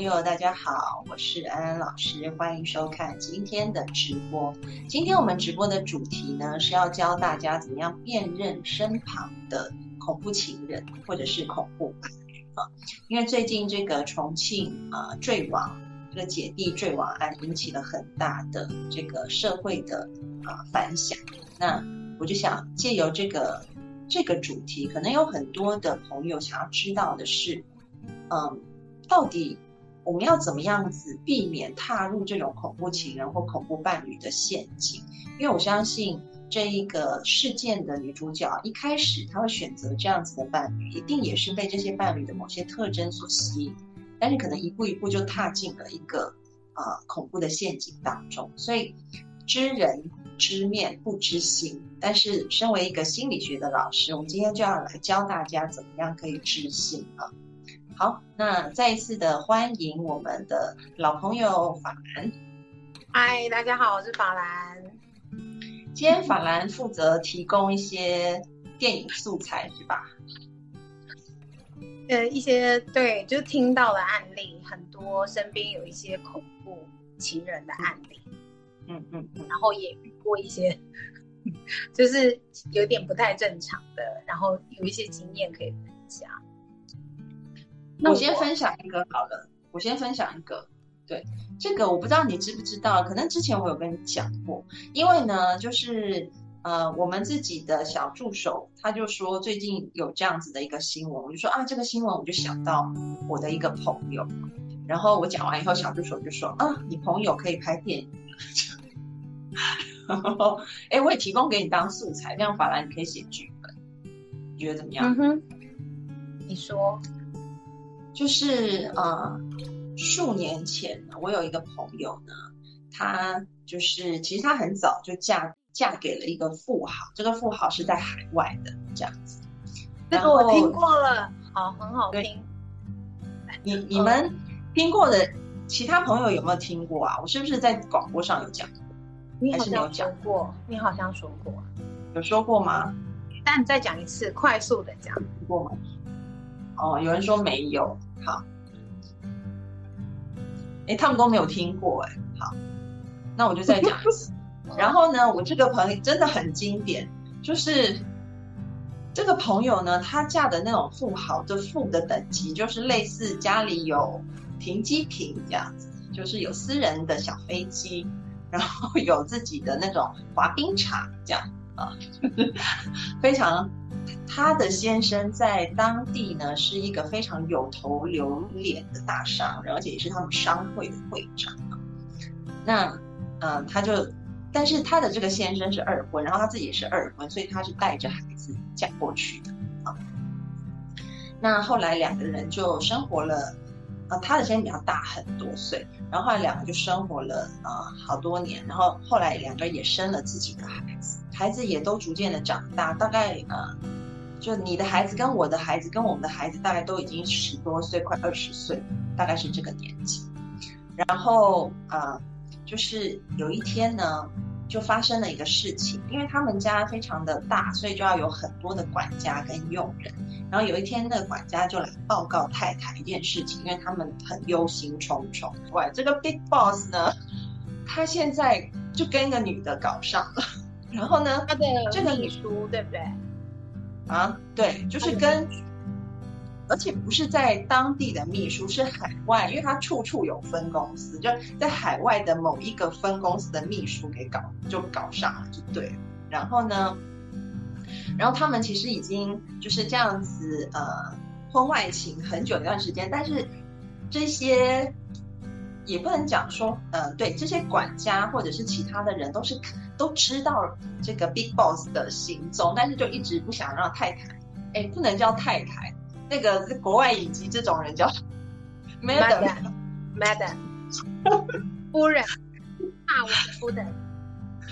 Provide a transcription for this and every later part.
朋友，大家好，我是安安老师，欢迎收看今天的直播。今天我们直播的主题呢，是要教大家怎么样辨认身旁的恐怖情人或者是恐怖啊。因为最近这个重庆啊坠亡，这个姐弟坠亡案引起了很大的这个社会的啊反响。那我就想借由这个这个主题，可能有很多的朋友想要知道的是，嗯。到底我们要怎么样子避免踏入这种恐怖情人或恐怖伴侣的陷阱？因为我相信这一个事件的女主角一开始她会选择这样子的伴侣，一定也是被这些伴侣的某些特征所吸引，但是可能一步一步就踏进了一个呃恐怖的陷阱当中。所以知人知面不知心，但是身为一个心理学的老师，我们今天就要来教大家怎么样可以知心啊。好，那再一次的欢迎我们的老朋友法兰。嗨，大家好，我是法兰。今天法兰负责提供一些电影素材，是吧？呃，一些对，就听到的案例很多，身边有一些恐怖情人的案例。嗯嗯，然后也遇过一些，就是有点不太正常的，然后有一些经验可以分享。我先分享一个好了，我先分享一个。对，这个我不知道你知不知道，可能之前我有跟你讲过。因为呢，就是呃，我们自己的小助手他就说最近有这样子的一个新闻，我就说啊，这个新闻我就想到我的一个朋友。然后我讲完以后，小助手就说啊，你朋友可以拍电影。然后哎，我也提供给你当素材，这样法兰你可以写剧本，你觉得怎么样？嗯哼，你说。就是呃，数年前我有一个朋友呢，她就是其实她很早就嫁嫁给了一个富豪，这个富豪是在海外的这样子。这个我听过了，好，很好听。你 你们听过的其他朋友有没有听过啊？我是不是在广播上有讲过？你好像讲过，你好像说过，有说过吗？那你再讲一次，快速的讲过吗？哦，有人说没有，好，哎，他们都没有听过，哎，好，那我就再讲一次。然后呢，我这个朋友真的很经典，就是这个朋友呢，她嫁的那种富豪的富的等级，就是类似家里有停机坪这样子，就是有私人的小飞机，然后有自己的那种滑冰场这样啊，非常。他的先生在当地呢是一个非常有头有脸的大商人，而且也是他们商会的会长。那，嗯，他就，但是他的这个先生是二婚，然后他自己也是二婚，所以他是带着孩子嫁过去的啊。那后来两个人就生活了，啊，他的先生比较大很多岁，然后后来两个就生活了啊好多年，然后后来两个人也生了自己的孩子。孩子也都逐渐的长大，大概呃，就你的孩子跟我的孩子跟我们的孩子大概都已经十多岁，快二十岁，大概是这个年纪。然后啊，就是有一天呢，就发生了一个事情，因为他们家非常的大，所以就要有很多的管家跟佣人。然后有一天，那个管家就来报告太太一件事情，因为他们很忧心忡忡。哇，这个 big boss 呢，他现在就跟一个女的搞上了。然后呢？他的这个秘书对不对？啊，对，就是跟，而且不是在当地的秘书，是海外，因为他处处有分公司，就在海外的某一个分公司的秘书给搞，就搞上了，就对。然后呢，然后他们其实已经就是这样子，呃，婚外情很久一段时间，但是这些也不能讲说，嗯，对，这些管家或者是其他的人都是都知道这个 Big Boss 的行踪，但是就一直不想让太太，哎，不能叫太太，那个是国外以及这种人叫 Madam，Madam，夫人，啊，我的夫人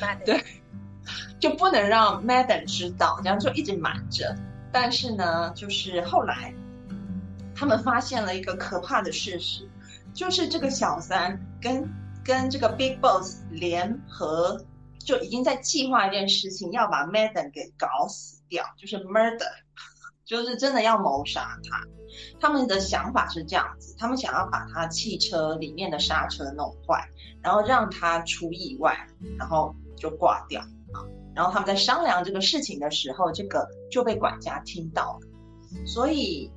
，Madam，对，就不能让 Madam 知道，然后就一直瞒着。但是呢，就是后来他们发现了一个可怕的事实。就是这个小三跟跟这个 Big Boss 联合，就已经在计划一件事情，要把 Madden 给搞死掉，就是 murder，就是真的要谋杀他。他们的想法是这样子，他们想要把他汽车里面的刹车弄坏，然后让他出意外，然后就挂掉啊。然后他们在商量这个事情的时候，这个就被管家听到了，所以。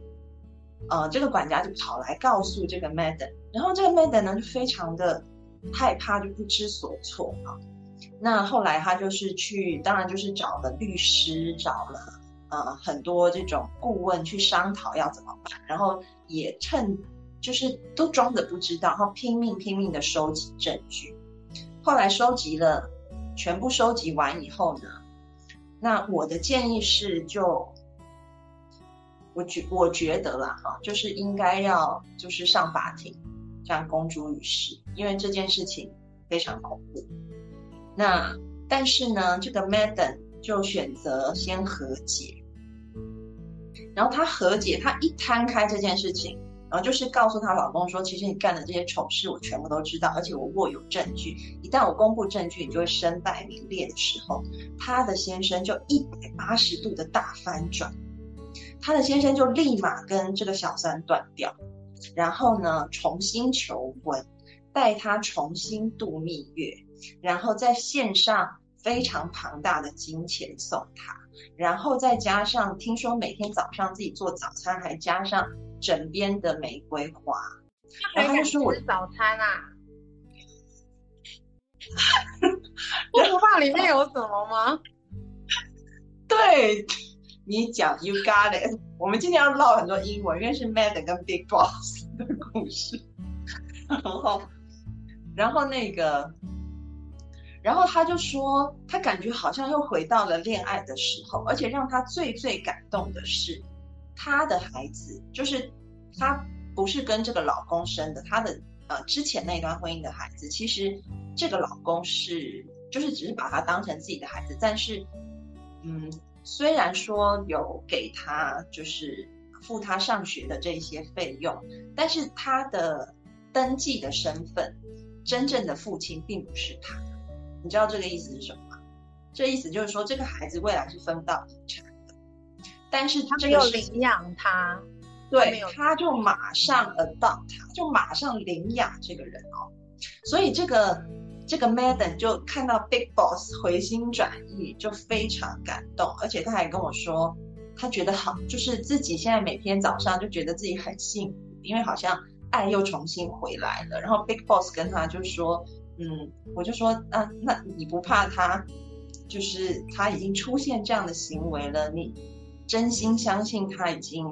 呃，这个管家就跑来告诉这个 Madam，然后这个 Madam 呢就非常的害怕，就不知所措啊。那后来他就是去，当然就是找了律师，找了呃很多这种顾问去商讨要怎么办，然后也趁就是都装着不知道，然后拼命拼命的收集证据。后来收集了全部收集完以后呢，那我的建议是就。我觉我觉得啦，哈，就是应该要就是上法庭，这样公诸于世，因为这件事情非常恐怖。那但是呢，这个 Madam 就选择先和解，然后她和解，她一摊开这件事情，然后就是告诉她老公说，其实你干的这些丑事我全部都知道，而且我握有证据，一旦我公布证据，你就会身败名裂的时候，她的先生就一百八十度的大翻转。他的先生就立马跟这个小三断掉，然后呢重新求婚，带她重新度蜜月，然后在线上非常庞大的金钱送他，然后再加上听说每天早上自己做早餐，还加上枕边的玫瑰花，然后就说我早餐啊，我不怕里面有什么吗？对。你讲，You got it。我们今天要唠很多英文，因为是 Mad 跟 Big Boss 的故事。然后，然后那个，然后他就说，他感觉好像又回到了恋爱的时候，而且让他最最感动的是，他的孩子就是他不是跟这个老公生的，他的呃之前那段婚姻的孩子，其实这个老公是就是只是把他当成自己的孩子，但是嗯。虽然说有给他就是付他上学的这些费用，但是他的登记的身份，真正的父亲并不是他。你知道这个意思是什么吗？这意思就是说，这个孩子未来是分不到遗产的。但是他没有领养他，对，他就马上 adopt 他，就马上领养这个人哦。所以这个。这个 Madam 就看到 Big Boss 回心转意，就非常感动，而且他还跟我说，他觉得好，就是自己现在每天早上就觉得自己很幸福，因为好像爱又重新回来了。然后 Big Boss 跟他就说，嗯，我就说，啊，那你不怕他，就是他已经出现这样的行为了，你真心相信他已经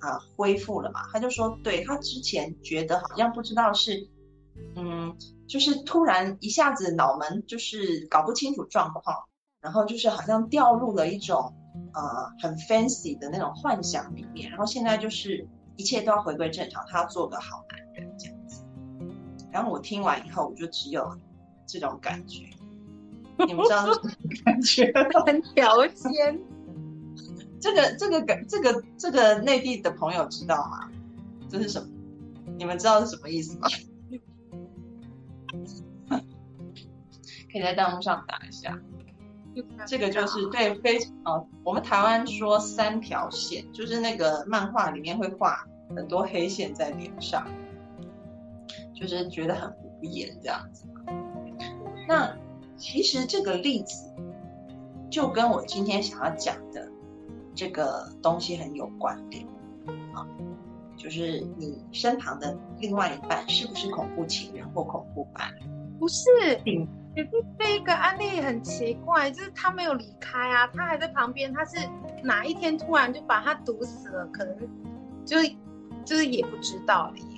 啊恢复了嘛？他就说，对他之前觉得好像不知道是，嗯。就是突然一下子脑门就是搞不清楚状况，然后就是好像掉入了一种呃很 fancy 的那种幻想里面，然后现在就是一切都要回归正常，他要做个好男人。然后我听完以后，我就只有这种感觉，你们知道什么感觉？很条件。这个这个感这个这个内地的朋友知道吗？这是什么？你们知道是什么意思吗？可以在弹幕上打一下，这个就是对非常我们台湾说三条线，就是那个漫画里面会画很多黑线在脸上，就是觉得很无言这样子。那其实这个例子就跟我今天想要讲的这个东西很有关联啊，就是你身旁的另外一半是不是恐怖情人或恐怖伴侣？不是。可是这个案例很奇怪，就是他没有离开啊，他还在旁边。他是哪一天突然就把他毒死了？可能就就是也不知道了耶。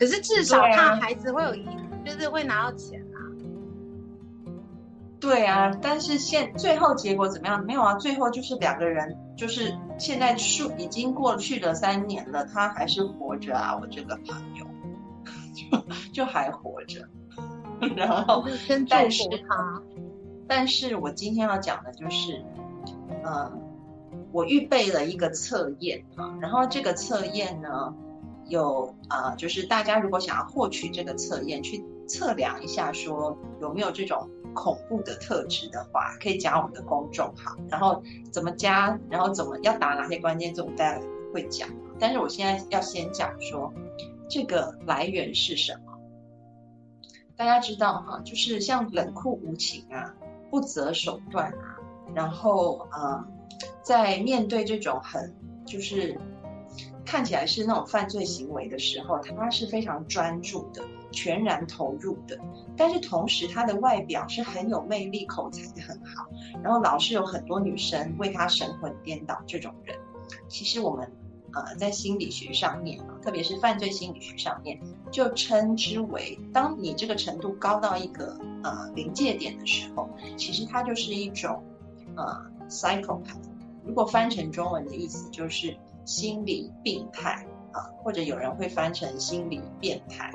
可是至少他孩子会有一，就是会拿到钱啊。对啊，但是现最后结果怎么样？没有啊，最后就是两个人，就是现在数已经过去了三年了，他还是活着啊，我这个朋友就就还活着。然后，但是他，但是我今天要讲的就是，嗯，我预备了一个测验啊，然后这个测验呢，有啊，就是大家如果想要获取这个测验，去测量一下说有没有这种。恐怖的特质的话，可以加我们的公众号。然后怎么加，然后怎么要打哪些关键字，我们待会讲。但是我现在要先讲说，这个来源是什么？大家知道哈，就是像冷酷无情啊，不择手段啊，然后呃，在面对这种很就是看起来是那种犯罪行为的时候，他是非常专注的。全然投入的，但是同时他的外表是很有魅力，口才很好，然后老是有很多女生为他神魂颠倒。这种人，其实我们呃在心理学上面，特别是犯罪心理学上面，就称之为，当你这个程度高到一个呃临界点的时候，其实它就是一种呃 psychopath。如果翻成中文的意思就是心理病态啊，或者有人会翻成心理变态。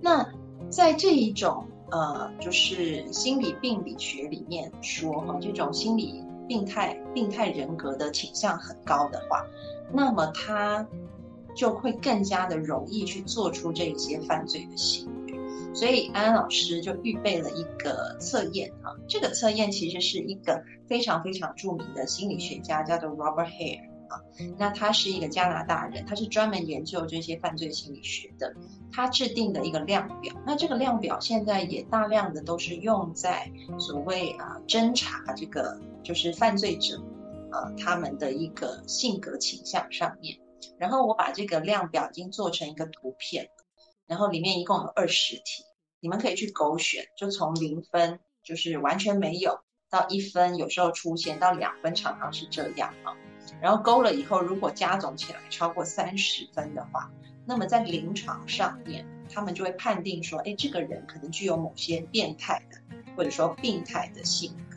那在这一种呃，就是心理病理学里面说哈，这种心理病态、病态人格的倾向很高的话，那么他就会更加的容易去做出这些犯罪的行为。所以安安老师就预备了一个测验啊，这个测验其实是一个非常非常著名的心理学家，叫做 Robert Hare。那他是一个加拿大人，他是专门研究这些犯罪心理学的。他制定的一个量表，那这个量表现在也大量的都是用在所谓啊侦查这个就是犯罪者，呃他们的一个性格倾向上面。然后我把这个量表已经做成一个图片，然后里面一共有二十题，你们可以去勾选，就从零分就是完全没有到一分，有时候出现到两分，常常是这样啊。然后勾了以后，如果加总起来超过三十分的话，那么在临床上面，他们就会判定说，哎，这个人可能具有某些变态的，或者说病态的性格。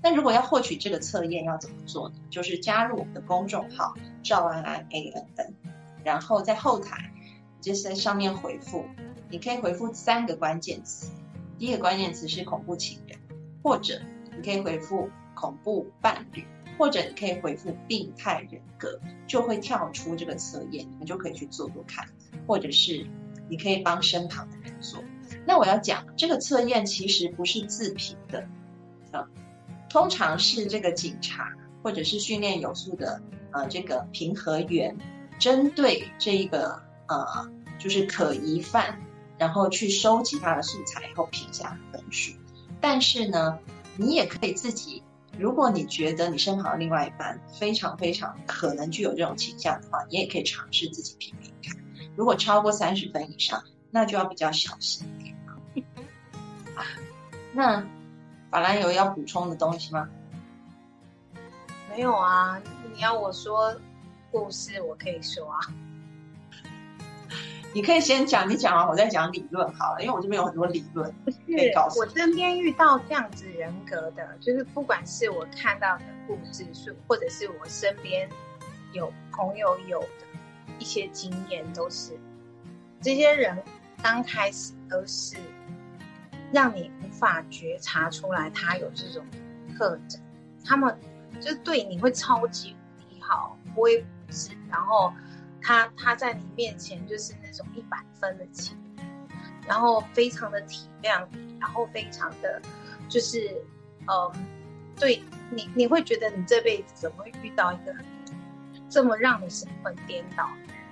那如果要获取这个测验，要怎么做呢？就是加入我们的公众号赵安安 A N N，然后在后台就是在上面回复，你可以回复三个关键词，第一个关键词是恐怖情人，或者你可以回复恐怖伴侣。或者你可以回复病态人格，就会跳出这个测验，你们就可以去做做看。或者是你可以帮身旁的人做。那我要讲这个测验其实不是自评的，啊，通常是这个警察或者是训练有素的呃这个评核员，针对这一个呃就是可疑犯，然后去收集他的素材以后评下分数。但是呢，你也可以自己。如果你觉得你身旁另外一半非常非常可能具有这种倾向的话，你也可以尝试自己评评看。如果超过三十分以上，那就要比较小心一点啊。那法兰有要补充的东西吗？没有啊，你要我说故事，我可以说啊。你可以先讲，你讲完我再讲理论好了，因为我这边有很多理论。不是，我身边遇到这样子人格的，就是不管是我看到的故事书，或者是我身边有朋友有的一些经验，都是这些人刚开始都是让你无法觉察出来他有这种特征，他们就对你会超级无敌好，不会是，然后。他他在你面前就是那种一百分的情，然后非常的体谅你，然后非常的，就是，嗯，对你你会觉得你这辈子怎么会遇到一个这么让你神魂颠倒？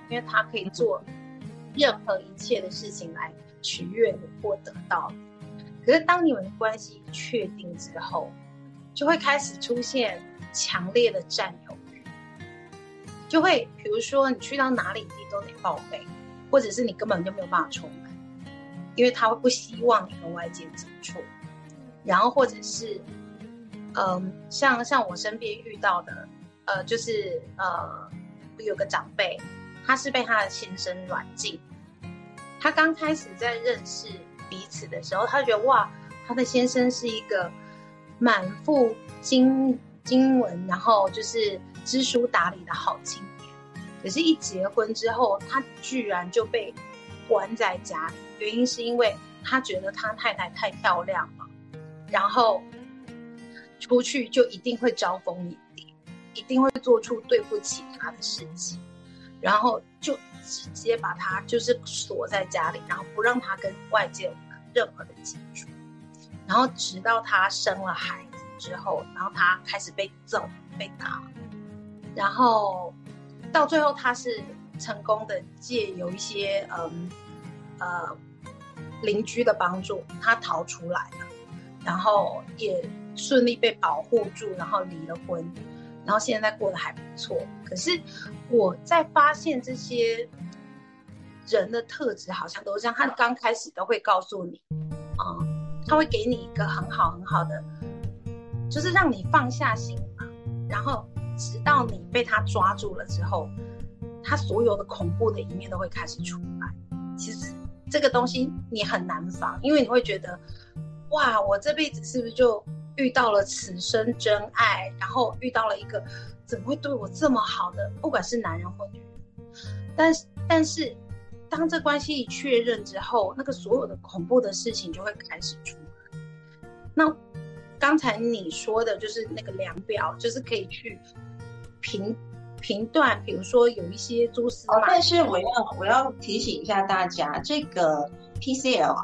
因为他可以做任何一切的事情来取悦你或得到。可是当你们的关系确定之后，就会开始出现强烈的占有。就会，比如说你去到哪里，你都得报备，或者是你根本就没有办法出门，因为他会不希望你和外界接触。然后或者是，嗯，像像我身边遇到的，呃，就是呃，有个长辈，他是被他的先生软禁。他刚开始在认识彼此的时候，他觉得哇，他的先生是一个满腹经经文，然后就是知书达理的好青年。可是，一结婚之后，他居然就被关在家里，原因是因为他觉得他太太太漂亮了，然后出去就一定会招蜂引蝶，一定会做出对不起他的事情，然后就直接把他就是锁在家里，然后不让他跟外界任何的接触，然后直到他生了孩子之后，然后他开始被揍、被打，然后。到最后，他是成功的借有一些嗯呃邻居的帮助，他逃出来了，然后也顺利被保护住，然后离了婚，然后现在过得还不错。可是我在发现这些人的特质好像都是这样，他刚开始都会告诉你，啊，他会给你一个很好很好的，就是让你放下心房，然后。直到你被他抓住了之后，他所有的恐怖的一面都会开始出来。其实这个东西你很难防，因为你会觉得，哇，我这辈子是不是就遇到了此生真爱？然后遇到了一个怎么会对我这么好的，不管是男人或女人。但是，但是当这关系一确认之后，那个所有的恐怖的事情就会开始出来。那。刚才你说的就是那个量表，就是可以去评评断，比如说有一些蛛丝马迹。但是我要我要提醒一下大家，这个 PCL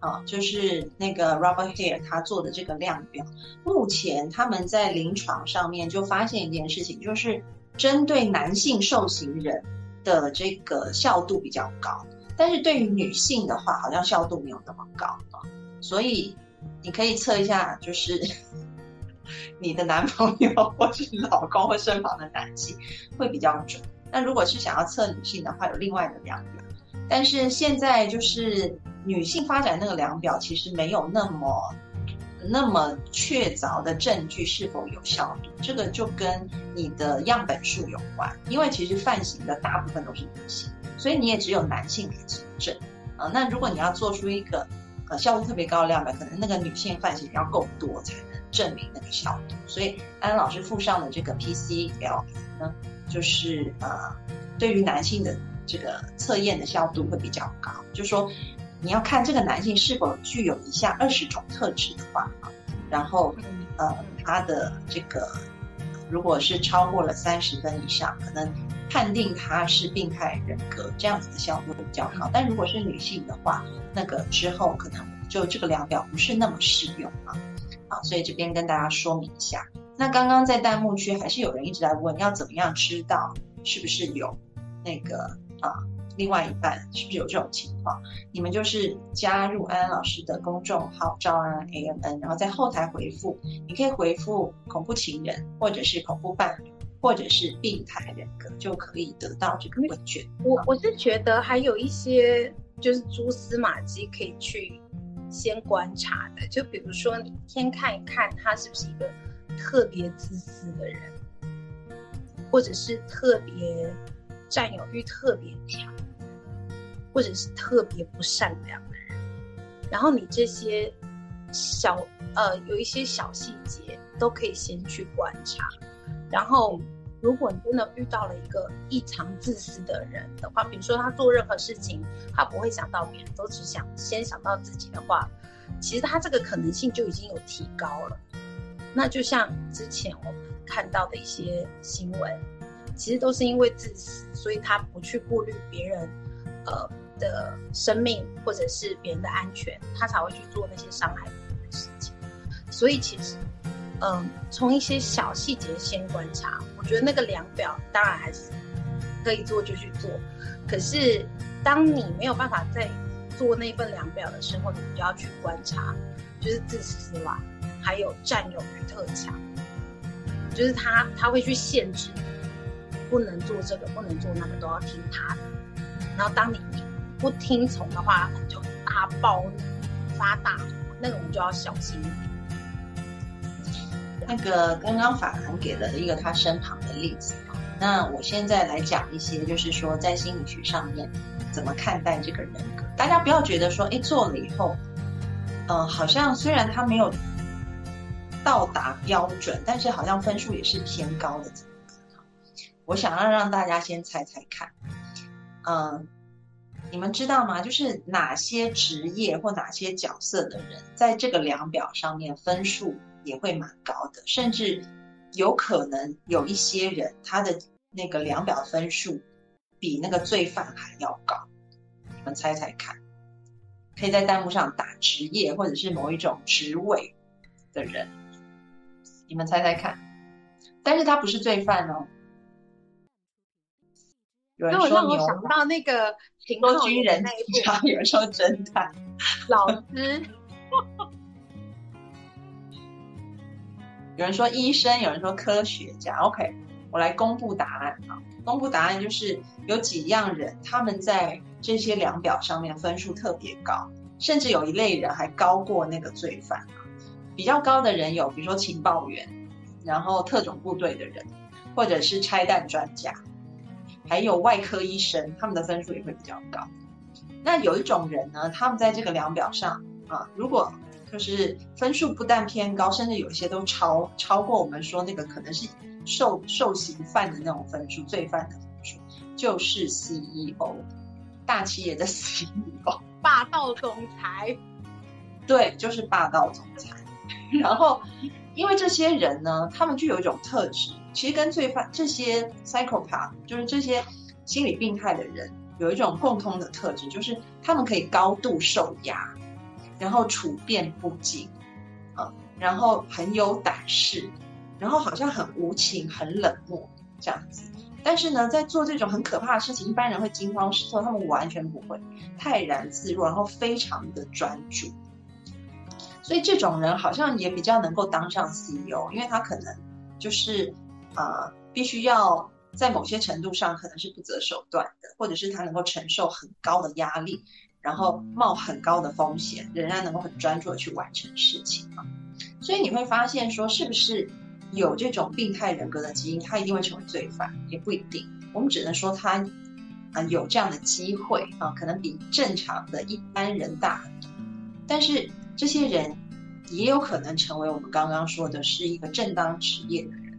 啊，就是那个 Robert Hare 他做的这个量表，目前他们在临床上面就发现一件事情，就是针对男性受刑人的这个效度比较高，但是对于女性的话，好像效度没有那么高啊，所以。你可以测一下，就是 你的男朋友或是老公或身旁的男性会比较准。那如果是想要测女性的话，有另外的量表。但是现在就是女性发展那个量表，其实没有那么那么确凿的证据是否有效。这个就跟你的样本数有关，因为其实犯行的大部分都是女性，所以你也只有男性来指证啊。那如果你要做出一个。呃效度特别高的量表，可能那个女性范型要够多才能证明那个效度。所以安老师附上的这个 PCL 呢，就是呃，对于男性的这个测验的效度会比较高。就说你要看这个男性是否具有以下二十种特质的话啊，然后呃，他的这个如果是超过了三十分以上，可能判定他是病态人格，这样子的效果比较好。但如果是女性的话，那个之后可能就这个量表不是那么适用啊，好，所以这边跟大家说明一下。那刚刚在弹幕区还是有人一直在问，要怎么样知道是不是有那个啊，另外一半是不是有这种情况？你们就是加入安安老师的公众号“招安 A M N”，然后在后台回复，你可以回复“恐怖情人”或者是“恐怖伴侣”或者是“病态人格”，就可以得到这个问卷。我我是觉得还有一些。就是蛛丝马迹可以去先观察的，就比如说你先看一看他是不是一个特别自私的人，或者是特别占有欲特别强，或者是特别不善良的人。然后你这些小呃有一些小细节都可以先去观察，然后。如果你真的遇到了一个异常自私的人的话，比如说他做任何事情，他不会想到别人，都只想先想到自己的话，其实他这个可能性就已经有提高了。那就像之前我们看到的一些新闻，其实都是因为自私，所以他不去顾虑别人，呃的生命或者是别人的安全，他才会去做那些伤害别人的事情。所以其实。嗯，从一些小细节先观察，我觉得那个量表当然还是可以做就去做。可是，当你没有办法在做那份量表的时候，你就要去观察，就是自私啦，还有占有欲特强，就是他他会去限制你，不能做这个，不能做那个，都要听他的。然后当你不听从的话，就大暴发大，那个我们就要小心一点。那个刚刚法兰给了一个他身旁的例子，那我现在来讲一些，就是说在心理学上面怎么看待这个人格。大家不要觉得说，哎，做了以后，嗯，好像虽然他没有到达标准，但是好像分数也是偏高的。我想要让大家先猜猜看，嗯，你们知道吗？就是哪些职业或哪些角色的人，在这个量表上面分数也会蛮高的，甚至。有可能有一些人，他的那个量表分数比那个罪犯还要高，你们猜猜看？可以在弹幕上打职业或者是某一种职位的人，你们猜猜看？但是他不是罪犯哦。有人说我想到那个说军人那一部，有人说侦探老师。有人说医生，有人说科学家。OK，我来公布答案啊！公布答案就是有几样人，他们在这些量表上面分数特别高，甚至有一类人还高过那个罪犯。比较高的人有，比如说情报员，然后特种部队的人，或者是拆弹专家，还有外科医生，他们的分数也会比较高。那有一种人呢，他们在这个量表上啊，如果就是分数不但偏高，甚至有一些都超超过我们说那个可能是受受刑犯的那种分数，罪犯的分数，就是 CEO，大企业的 CEO，霸道总裁，对，就是霸道总裁。然后，因为这些人呢，他们具有一种特质，其实跟罪犯这些 psychopath，就是这些心理病态的人，有一种共通的特质，就是他们可以高度受压。然后处变不惊，啊，然后很有胆识，然后好像很无情、很冷漠这样子。但是呢，在做这种很可怕的事情，一般人会惊慌失措，他们完全不会，泰然自若，然后非常的专注。所以这种人好像也比较能够当上 CEO，因为他可能就是啊，必须要在某些程度上可能是不择手段的，或者是他能够承受很高的压力。然后冒很高的风险，仍然能够很专注的去完成事情啊。所以你会发现说，是不是有这种病态人格的基因，他一定会成为罪犯？也不一定。我们只能说他啊有这样的机会啊，可能比正常的一般人大很多。但是这些人也有可能成为我们刚刚说的是一个正当职业的人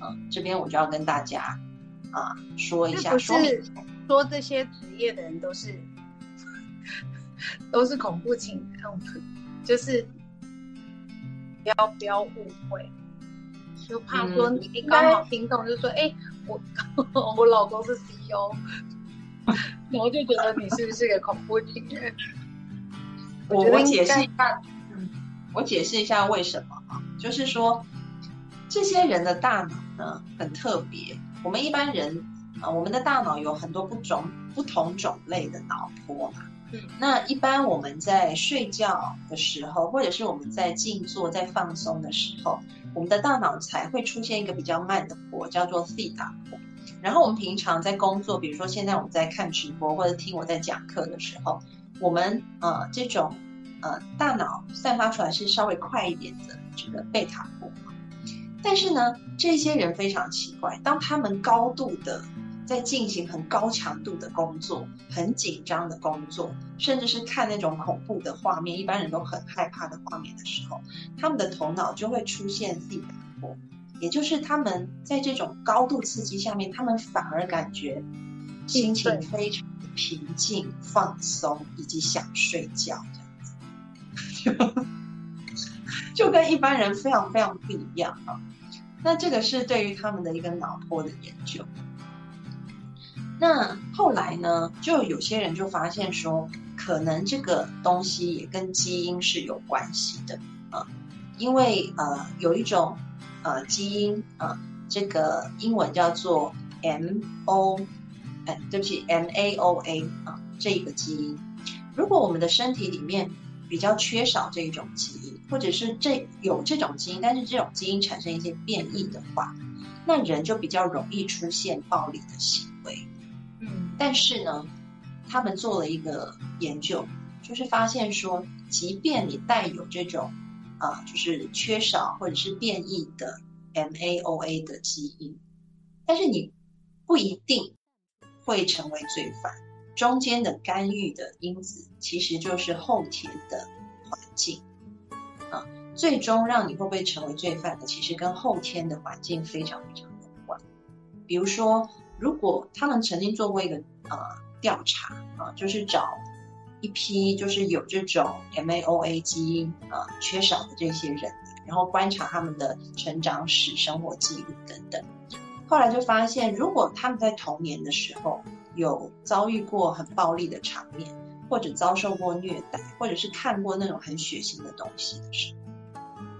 啊。这边我就要跟大家啊说一下，说说这些职业的人都是。都是恐怖情人，就是不要不要误会，就怕说你刚好听懂，就说哎，我 我老公是 CEO，然后就觉得你是不是个恐怖情人？我我解释一下，嗯，我解释一下为什么啊？就是说这些人的大脑呢很特别，我们一般人啊，我们的大脑有很多不种不同种类的脑波嘛。那一般我们在睡觉的时候，或者是我们在静坐、在放松的时候，我们的大脑才会出现一个比较慢的波，叫做 C 打波。然后我们平常在工作，比如说现在我们在看直播或者听我在讲课的时候，我们呃这种呃大脑散发出来是稍微快一点的这个贝塔波。但是呢，这些人非常奇怪，当他们高度的在进行很高强度的工作，很紧张的工作，甚至是看那种恐怖的画面，一般人都很害怕的画面的时候，他们的头脑就会出现自己的波，也就是他们在这种高度刺激下面，他们反而感觉心情非常平静、放松，以及想睡觉这样子，就跟一般人非常非常不一样啊。那这个是对于他们的一个脑波的研究。那后来呢，就有些人就发现说，可能这个东西也跟基因是有关系的啊，因为呃有一种呃基因啊，这个英文叫做 M O，哎，对不起 M A O A 啊，这个基因，如果我们的身体里面比较缺少这一种基因，或者是这有这种基因，但是这种基因产生一些变异的话，那人就比较容易出现暴力的行为。但是呢，他们做了一个研究，就是发现说，即便你带有这种啊，就是缺少或者是变异的 MAOA 的基因，但是你不一定会成为罪犯。中间的干预的因子，其实就是后天的环境啊。最终让你会不会成为罪犯的，其实跟后天的环境非常非常有关。比如说，如果他们曾经做过一个呃调查啊，就是找一批就是有这种 MAOA 基因啊缺少的这些人，然后观察他们的成长史、生活记录等等，后来就发现，如果他们在童年的时候有遭遇过很暴力的场面，或者遭受过虐待，或者是看过那种很血腥的东西的时候。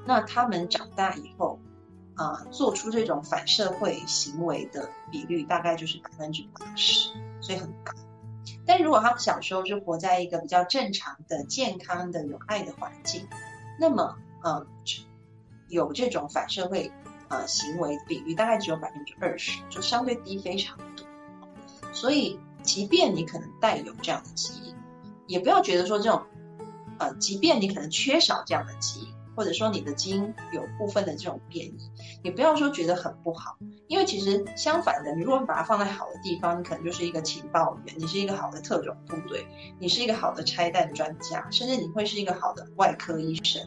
那他们长大以后，啊，做出这种反社会行为的比率大概就是百分之八十，所以很高。但如果他们小时候是活在一个比较正常的、健康的、有爱的环境，那么，呃，有这种反社会呃行为比率大概只有百分之二十，就相对低非常多。所以，即便你可能带有这样的基因，也不要觉得说这种，呃，即便你可能缺少这样的基因。或者说你的基因有部分的这种变异，你不要说觉得很不好，因为其实相反的，你如果把它放在好的地方，你可能就是一个情报员，你是一个好的特种部队，你是一个好的拆弹专家，甚至你会是一个好的外科医生，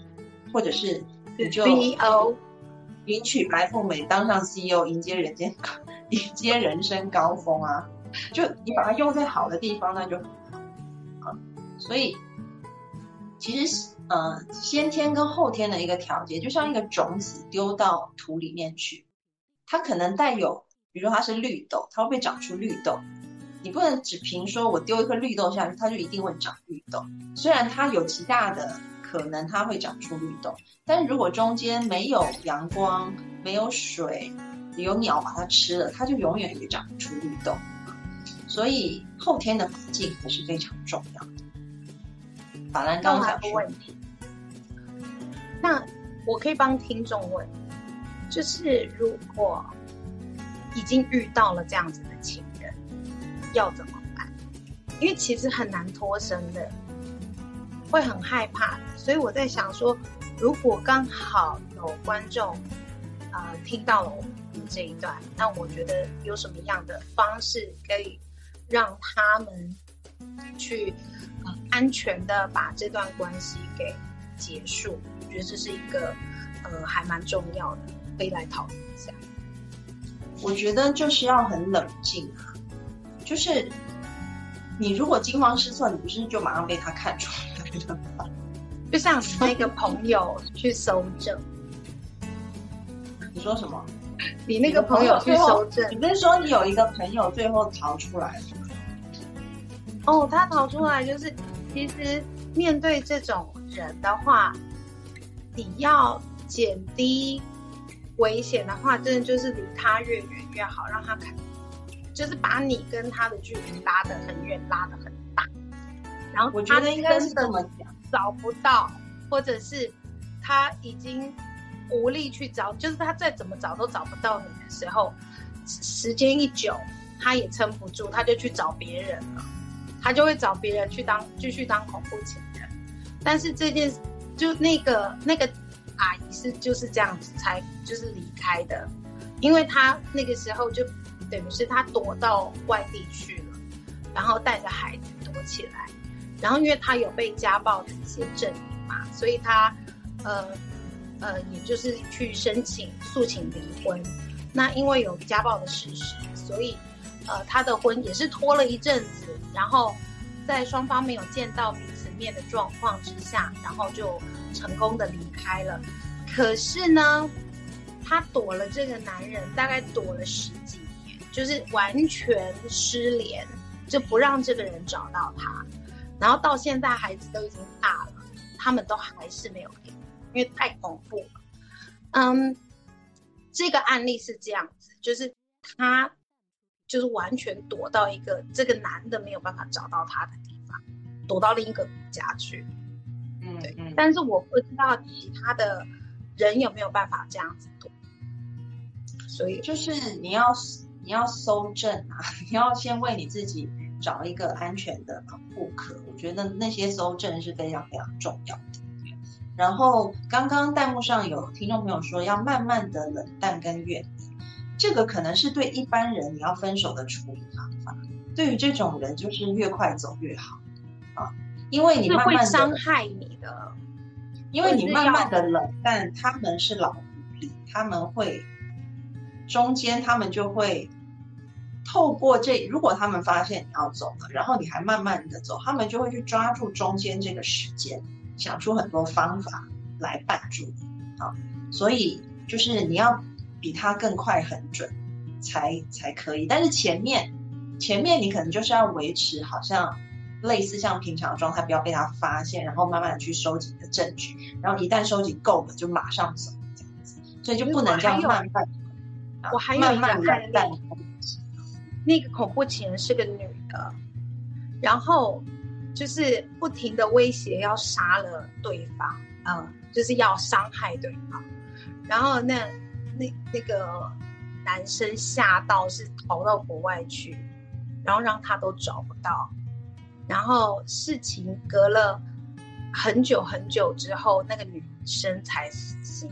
或者是你就 CEO，迎娶白富美，当上 CEO，迎接人间迎接人生高峰啊！就你把它用在好的地方，那就很好啊。所以其实。呃，先天跟后天的一个调节，就像一个种子丢到土里面去，它可能带有，比如说它是绿豆，它会不会长出绿豆？你不能只凭说我丢一颗绿豆下去，它就一定会长绿豆。虽然它有极大的可能它会长出绿豆，但是如果中间没有阳光、没有水、有鸟把它吃了，它就永远也长不出绿豆。所以后天的环境还是非常重要的。刚才个问题，那我可以帮听众问，就是如果已经遇到了这样子的情人，要怎么办？因为其实很难脱身的，会很害怕。所以我在想说，如果刚好有观众呃听到了我们这一段，那我觉得有什么样的方式可以让他们去。安全的把这段关系给结束，我觉得这是一个呃还蛮重要的，可以来讨论一下。我觉得就是要很冷静啊，就是你如果惊慌失措，你不是就马上被他看出来了吗？就像那个朋友去搜证，你说什么？你那个朋友去搜证，你不是说你有一个朋友最后逃出来了？哦，他逃出来就是，其实面对这种人的话，你要减低危险的话，真的就是离他越远越好，让他看，就是把你跟他的距离拉得很远，拉得很大。然后我觉得应该是这么讲，找不到，或者是他已经无力去找，就是他再怎么找都找不到你的时候，时间一久，他也撑不住，他就去找别人了。他就会找别人去当继续当恐怖情人，但是这件就那个那个阿姨是就是这样子才就是离开的，因为他那个时候就等于是他躲到外地去了，然后带着孩子躲起来，然后因为他有被家暴的一些证明嘛，所以他呃呃也就是去申请诉请离婚，那因为有家暴的事实，所以。呃，他的婚也是拖了一阵子，然后在双方没有见到彼此面的状况之下，然后就成功的离开了。可是呢，他躲了这个男人，大概躲了十几年，就是完全失联，就不让这个人找到他。然后到现在孩子都已经大了，他们都还是没有给，因为太恐怖了。嗯，这个案例是这样子，就是他。就是完全躲到一个这个男的没有办法找到他的地方，躲到另一个国家去。嗯，对。但是我不知道其他的人有没有办法这样子躲。所以就是你要你要搜证啊，你要先为你自己找一个安全的护壳。我觉得那些搜证是非常非常重要的。然后刚刚弹幕上有听众朋友说要慢慢的冷淡跟远离。这个可能是对一般人你要分手的处理方法，对于这种人就是越快走越好啊，因为你慢慢的伤害你的，因为你慢慢的冷淡，他们是老狐狸，他们会中间他们就会透过这，如果他们发现你要走了，然后你还慢慢的走，他们就会去抓住中间这个时间，想出很多方法来绊住你啊，所以就是你要。比他更快很准，才才可以。但是前面前面你可能就是要维持，好像类似像平常的状态，不要被他发现，然后慢慢的去收集你的证据，然后一旦收集够了，就马上走这样子。所以就不能这样慢慢。我还有一个案例，那个恐怖情人是个女的，然后就是不停的威胁要杀了对方，嗯，就是要伤害对方，然后那。那那个男生吓到是逃到国外去，然后让他都找不到，然后事情隔了很久很久之后，那个女生才死心。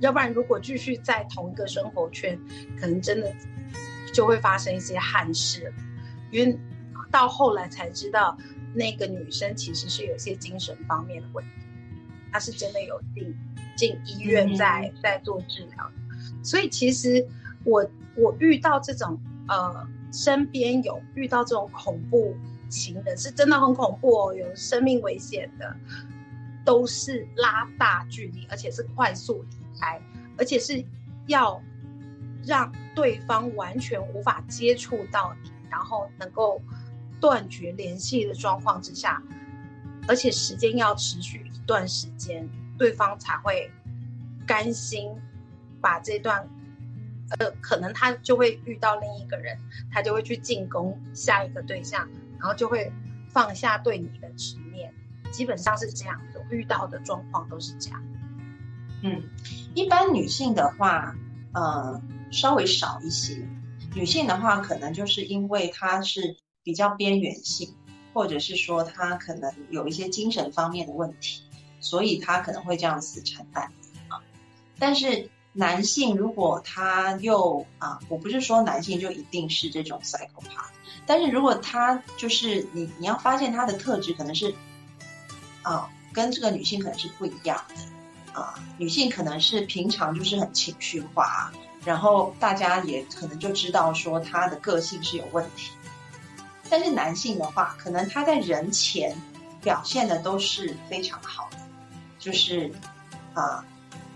要不然如果继续在同一个生活圈，可能真的就会发生一些憾事。因为到后来才知道，那个女生其实是有些精神方面的问题，她是真的有进进医院在在做治疗。所以其实我我遇到这种呃身边有遇到这种恐怖情人是真的很恐怖哦，有生命危险的，都是拉大距离，而且是快速离开，而且是要让对方完全无法接触到你，然后能够断绝联系的状况之下，而且时间要持续一段时间，对方才会甘心。把这段，呃，可能他就会遇到另一个人，他就会去进攻下一个对象，然后就会放下对你的执念，基本上是这样的。遇到的状况都是这样。嗯，一般女性的话，呃，稍微少一些。女性的话，可能就是因为她是比较边缘性，或者是说她可能有一些精神方面的问题，所以她可能会这样死缠烂打啊。但是。男性如果他又啊，我不是说男性就一定是这种 psychopath，但是如果他就是你，你要发现他的特质可能是啊，跟这个女性可能是不一样的啊。女性可能是平常就是很情绪化，然后大家也可能就知道说他的个性是有问题。但是男性的话，可能他在人前表现的都是非常好的，就是啊。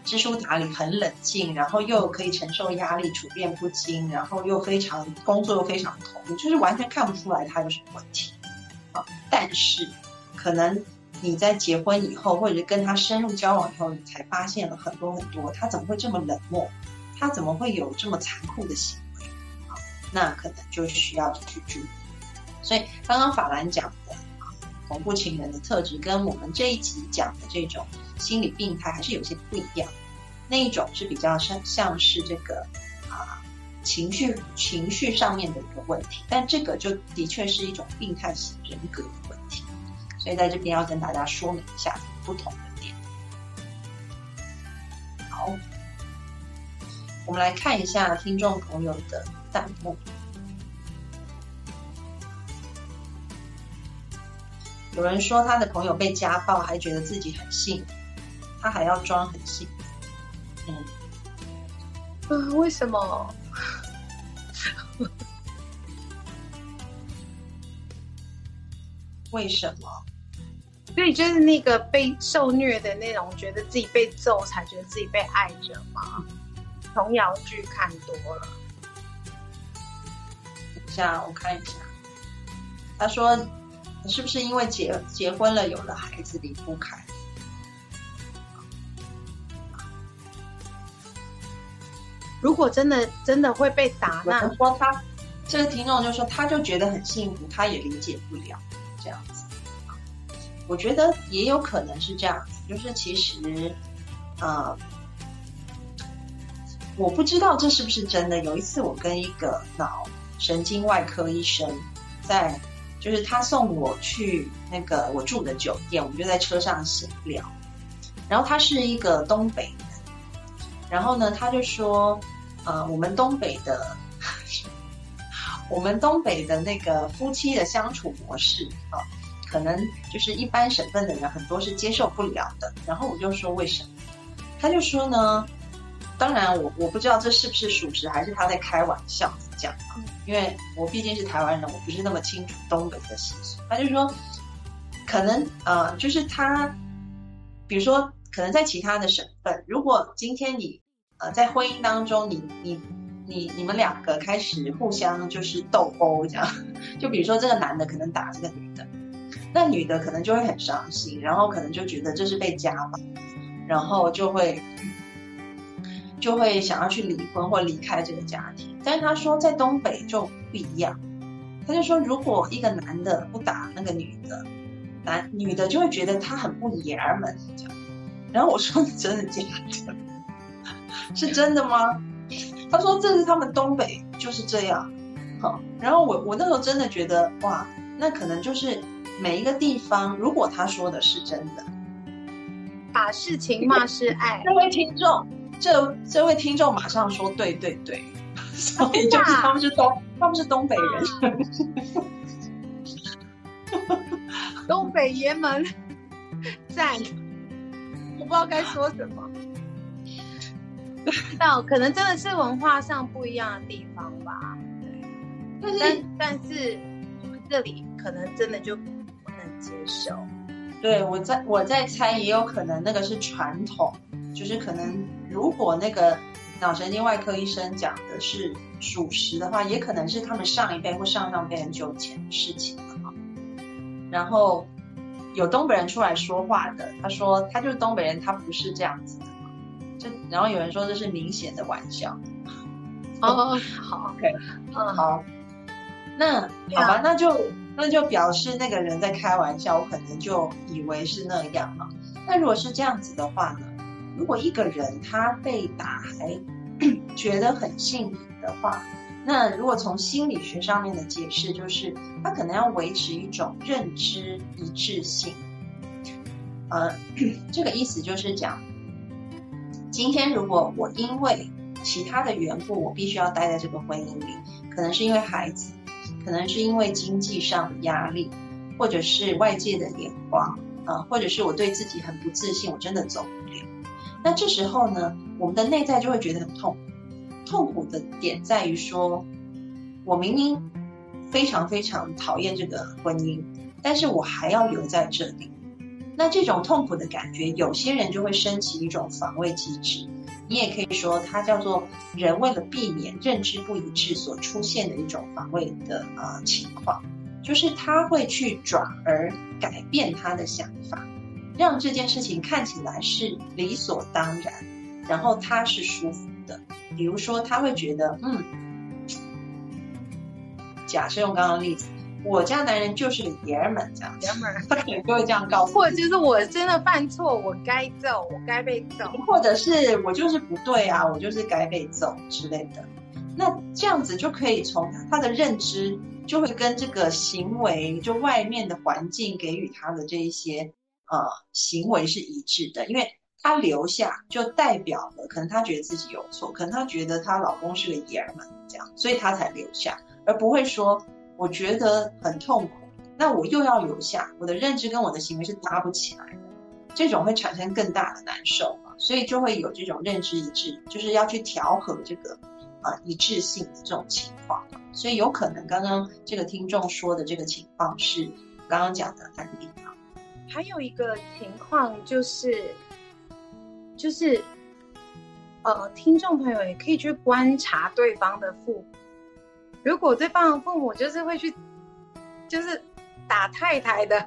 知书达理，很冷静，然后又可以承受压力，处变不惊，然后又非常工作又非常投入，就是完全看不出来他有什么问题啊。但是，可能你在结婚以后，或者跟他深入交往以后，你才发现了很多很多，他怎么会这么冷漠？他怎么会有这么残酷的行为？啊，那可能就需要去注意。所以，刚刚法兰讲的恐怖情人的特质，跟我们这一集讲的这种。心理病态还是有些不一样，那一种是比较像像是这个啊情绪情绪上面的一个问题，但这个就的确是一种病态型人格的问题，所以在这边要跟大家说明一下不同的点。好，我们来看一下听众朋友的弹幕，有人说他的朋友被家暴，还觉得自己很幸福。他还要装很幸嗯，啊，为什么？为什么？所以就是那个被受虐的那种，觉得自己被揍才觉得自己被爱着吗？童谣剧看多了。等一下，我看一下。他说：“是不是因为结结婚了，有了孩子，离不开？”如果真的真的会被打，那说他这个听众就说，他就觉得很幸福，他也理解不了这样子。我觉得也有可能是这样子，就是其实，呃，我不知道这是不是真的。有一次我跟一个脑神经外科医生在，就是他送我去那个我住的酒店，我们就在车上闲聊，然后他是一个东北。然后呢，他就说，呃，我们东北的，我们东北的那个夫妻的相处模式啊，可能就是一般省份的人很多是接受不了的。然后我就说为什么？他就说呢，当然我我不知道这是不是属实，还是他在开玩笑讲啊。因为我毕竟是台湾人，我不是那么清楚东北的习俗。他就说，可能呃，就是他，比如说，可能在其他的省份，如果今天你呃在婚姻当中，你你你你们两个开始互相就是斗殴这样，就比如说这个男的可能打这个女的，那女的可能就会很伤心，然后可能就觉得这是被家暴。然后就会就会想要去离婚或离开这个家庭，但是他说在东北就不一样，他就说如果一个男的不打那个女的，男女的就会觉得他很不爷们这样。然后我说真的假的？是真的吗？他说这是他们东北就是这样。好，然后我我那时候真的觉得哇，那可能就是每一个地方，如果他说的是真的。把事情骂是爱，这位听众，这这位听众马上说对对对，所以就是他们是东，他们是东北人，东北爷们赞，我不知道该说什么，不知道，可能真的是文化上不一样的地方吧，对，但是但是这里可能真的就不能接受。对，我在我在猜，也有可能那个是传统，就是可能如果那个脑神经外科医生讲的是属实的话，也可能是他们上一辈或上上辈很久前的事情了哈。然后有东北人出来说话的，他说他就是东北人，他不是这样子的。就然后有人说这是明显的玩笑。哦，好，OK，嗯，好，那好吧，那就。那就表示那个人在开玩笑，我可能就以为是那样嘛。那如果是这样子的话呢？如果一个人他被打还 觉得很幸福的话，那如果从心理学上面的解释，就是他可能要维持一种认知一致性。呃，这个意思就是讲，今天如果我因为其他的缘故，我必须要待在这个婚姻里，可能是因为孩子。可能是因为经济上的压力，或者是外界的眼光，啊，或者是我对自己很不自信，我真的走不了。那这时候呢，我们的内在就会觉得很痛。痛苦的点在于说，我明明非常非常讨厌这个婚姻，但是我还要留在这里。那这种痛苦的感觉，有些人就会升起一种防卫机制。你也可以说，它叫做人为了避免认知不一致所出现的一种防卫的呃情况，就是他会去转而改变他的想法，让这件事情看起来是理所当然，然后他是舒服的。比如说，他会觉得，嗯，假设用刚刚的例子。我家男人就是个爷们，这样爷们，他可能就会这样告诉，或者就是我真的犯错，我该揍，我该被揍，或者是我就是不对啊，我就是该被揍之类的。那这样子就可以从他的认知，就会跟这个行为，就外面的环境给予他的这一些呃行为是一致的，因为她留下就代表了，可能她觉得自己有错，可能她觉得她老公是个爷们，这样，所以她才留下，而不会说。我觉得很痛苦，那我又要留下，我的认知跟我的行为是搭不起来的，这种会产生更大的难受嘛，所以就会有这种认知一致，就是要去调和这个啊一致性的这种情况，所以有可能刚刚这个听众说的这个情况是刚刚讲的案例啊。还有一个情况就是，就是呃，听众朋友也可以去观察对方的父母。如果对方的父母就是会去，就是打太太的，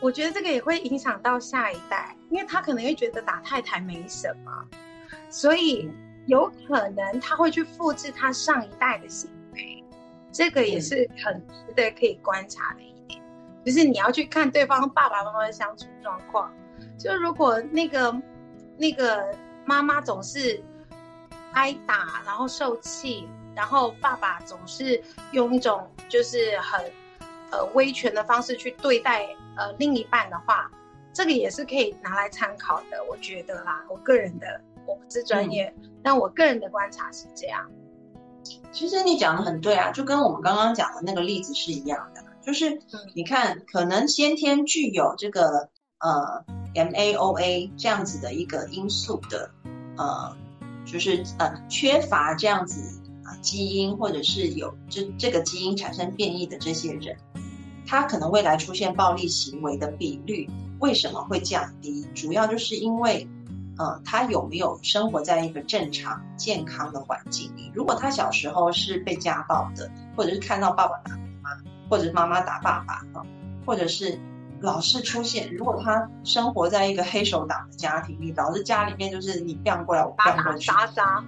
我觉得这个也会影响到下一代，因为他可能会觉得打太太没什么，所以有可能他会去复制他上一代的行为，这个也是很值得可以观察的一点，就是你要去看对方爸爸妈妈的相处状况，就如果那个那个妈妈总是挨打，然后受气。然后爸爸总是用一种就是很，呃威权的方式去对待呃另一半的话，这个也是可以拿来参考的，我觉得啦，我个人的我不是专业，但我个人的观察是这样。其实你讲的很对啊，就跟我们刚刚讲的那个例子是一样的，就是你看，可能先天具有这个呃 MAOA 这样子的一个因素的，呃，就是呃缺乏这样子啊基因，或者是有这这个基因产生变异的这些人，他可能未来出现暴力行为的比率为什么会降低？主要就是因为。嗯，他有没有生活在一个正常健康的环境里？如果他小时候是被家暴的，或者是看到爸爸打妈妈，或者是妈妈打爸爸，啊，或者是老是出现，如果他生活在一个黑手党的家庭里，老是家里面就是你变过来，我变过去，打打，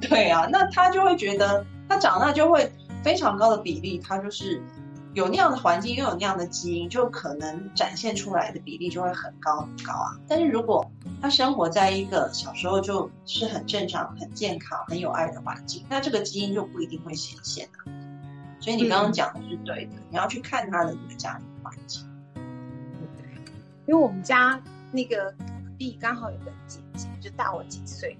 对啊，那他就会觉得，他长大就会非常高的比例，他就是。有那样的环境，又有那样的基因，就可能展现出来的比例就会很高很高啊。但是如果他生活在一个小时候就是很正常、很健康、很有爱的环境，那这个基因就不一定会显现啊。所以你刚刚讲的是对的，你要去看他的那个家庭环境。因为我们家那个隔壁刚好有个姐姐，就大我几岁，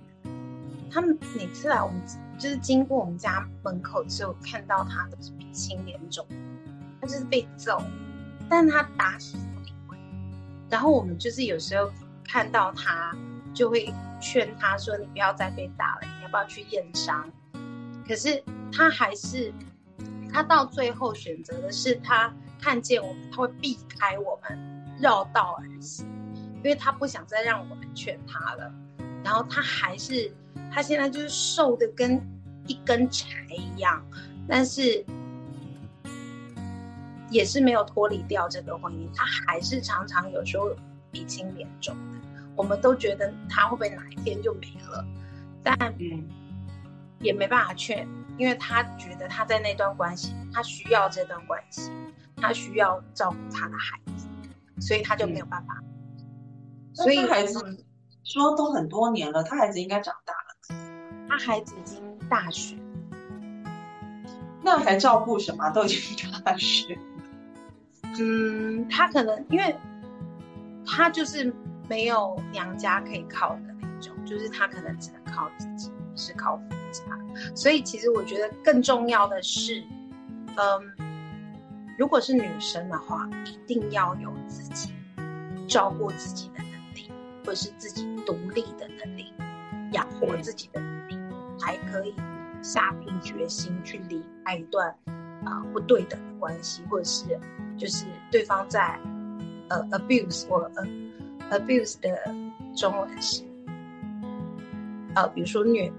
他们每次来我们就是经过我们家门口的时候，看到他都是鼻青脸肿。他就是被揍，但他打死不理会。然后我们就是有时候看到他，就会劝他说：“你不要再被打了，你要不要去验伤？”可是他还是，他到最后选择的是他看见我们，他会避开我们，绕道而行，因为他不想再让我们劝他了。然后他还是，他现在就是瘦的跟一根柴一样，但是。也是没有脱离掉这个婚姻，他还是常常有时候鼻青脸肿的。我们都觉得他会不会哪一天就没了，但也没办法劝，因为他觉得他在那段关系，他需要这段关系，他需要照顾他的孩子，所以他就没有办法。所以孩子说都很多年了，他孩子应该长大了，他孩子已经大学，那还照顾什么？都已经大学。嗯，他可能因为，他就是没有娘家可以靠的那种，就是他可能只能靠自己，是靠夫家。所以其实我觉得更重要的是，嗯，如果是女生的话，一定要有自己照顾自己的能力，或者是自己独立的能力，养活自己的能力，才可以下定决心去离开一段啊不对等的关系，或者是。就是对方在呃 abuse 或呃 abuse 的中文是呃，比如说虐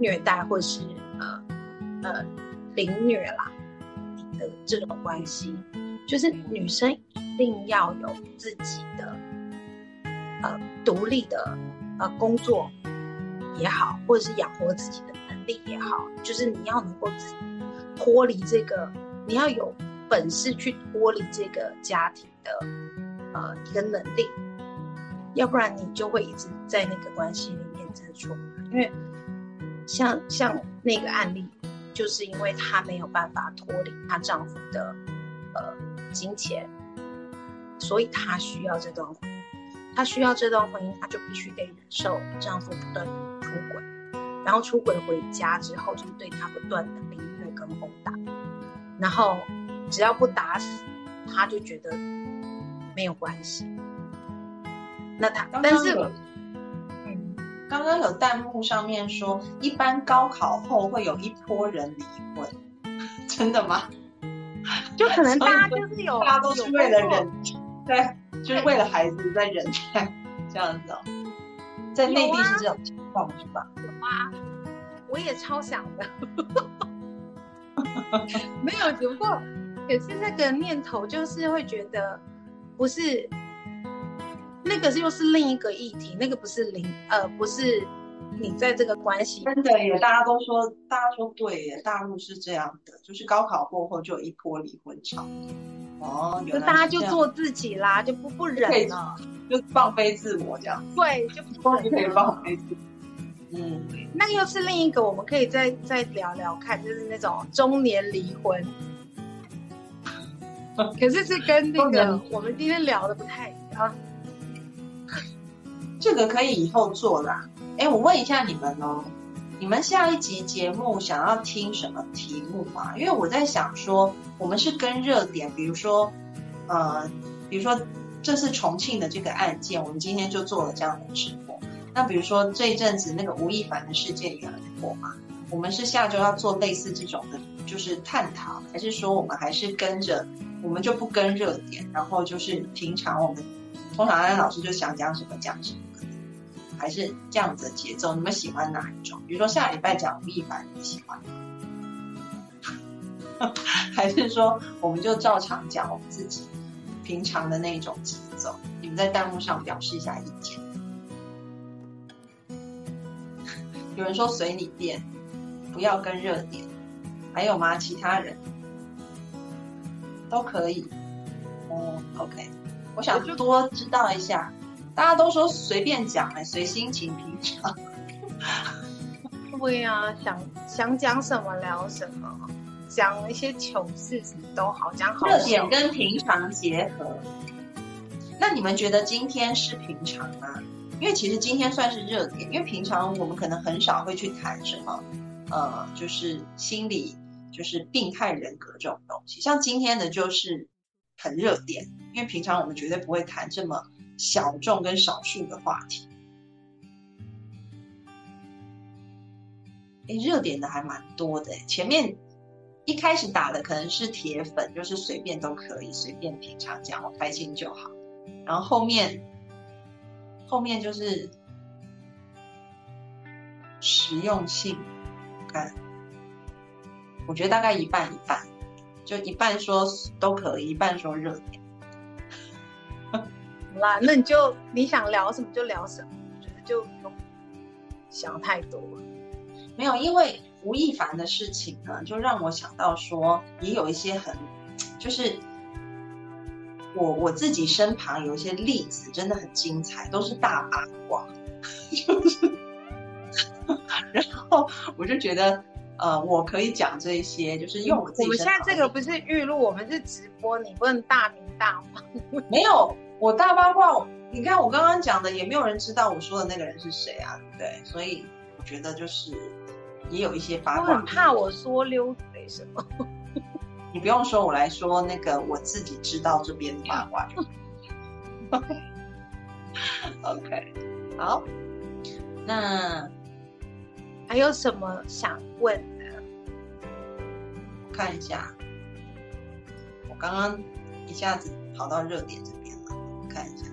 虐待或者是呃呃凌虐啦的这种关系，就是女生一定要有自己的呃独立的呃工作也好，或者是养活自己的能力也好，就是你要能够自脱离这个，你要有。本事去脱离这个家庭的呃一个能力，要不然你就会一直在那个关系里面这错。因为像像那个案例，就是因为她没有办法脱离她丈夫的呃金钱，所以她需要这段婚姻。她需要这段婚姻，她就必须得忍受丈夫不断出轨，然后出轨回家之后，就是对她不断的凌虐跟殴打，然后。只要不打死，她就觉得没有关系。那她，但是，嗯，刚刚有弹幕上面说，一般高考后会有一波人离婚，真的吗？就可能大家就是有，大家都是为了忍，对，就是为了孩子在忍耐，这样子哦。在内地是这种情况是吧？有啊，我也超想的，没有，只不过。可是那个念头就是会觉得，不是，那个是又是另一个议题，那个不是零，呃，不是你在这个关系。真的耶，大家都说，大家说对耶，大陆是这样的，就是高考过后就有一波离婚潮。哦，就大家就做自己啦，就不不忍了，就放飞自我这样。对，就不可以放飞自。嗯，那又是另一个，我们可以再再聊聊看，就是那种中年离婚。可是是跟那个我们今天聊的不太一样。这个可以以后做啦，哎，我问一下你们哦，你们下一集节目想要听什么题目吗？因为我在想说，我们是跟热点，比如说，呃，比如说这次重庆的这个案件，我们今天就做了这样的直播。那比如说这一阵子那个吴亦凡的事件也很火嘛，我们是下周要做类似这种的，就是探讨，还是说我们还是跟着，我们就不跟热点，然后就是平常我们通常安老师就想讲什么讲什么。还是这样子的节奏，你们喜欢哪一种？比如说下礼拜讲吴亦凡，你喜欢吗？还是说我们就照常讲我们自己平常的那种节奏？你们在弹幕上表示一下意见。有人说随你便，不要跟热点。还有吗？其他人都可以。哦，OK，我想多知道一下。大家都说随便讲哎，随心情平常。对呀，想想讲什么聊什么，讲一些糗事什么都好，讲好。热点跟平常结合。那你们觉得今天是平常吗？因为其实今天算是热点，因为平常我们可能很少会去谈什么，呃，就是心理，就是病态人格这种东西。像今天的就是很热点，因为平常我们绝对不会谈这么。小众跟少数的话题，哎，热点的还蛮多的。前面一开始打的可能是铁粉，就是随便都可以，随便平常讲，我开心就好。然后后面后面就是实用性，看，我觉得大概一半一半，就一半说都可以，一半说热点。啦，那你就你想聊什么就聊什么，我觉得就不用想太多。没有，因为吴亦凡的事情呢，就让我想到说，也有一些很，就是我我自己身旁有一些例子，真的很精彩，都是大八卦。就是，然后我就觉得，呃，我可以讲这些，就是用我自己。我们现在这个不是预录，我们是直播，你不能大名大放。没有。我大八卦，你看我刚刚讲的，也没有人知道我说的那个人是谁啊，对不对？所以我觉得就是也有一些八卦。我很怕我说溜嘴什么？你不用说，我来说那个我自己知道这边的八卦。OK，好，那还有什么想问的？看一下，我刚刚一下子跑到热点这。看一下，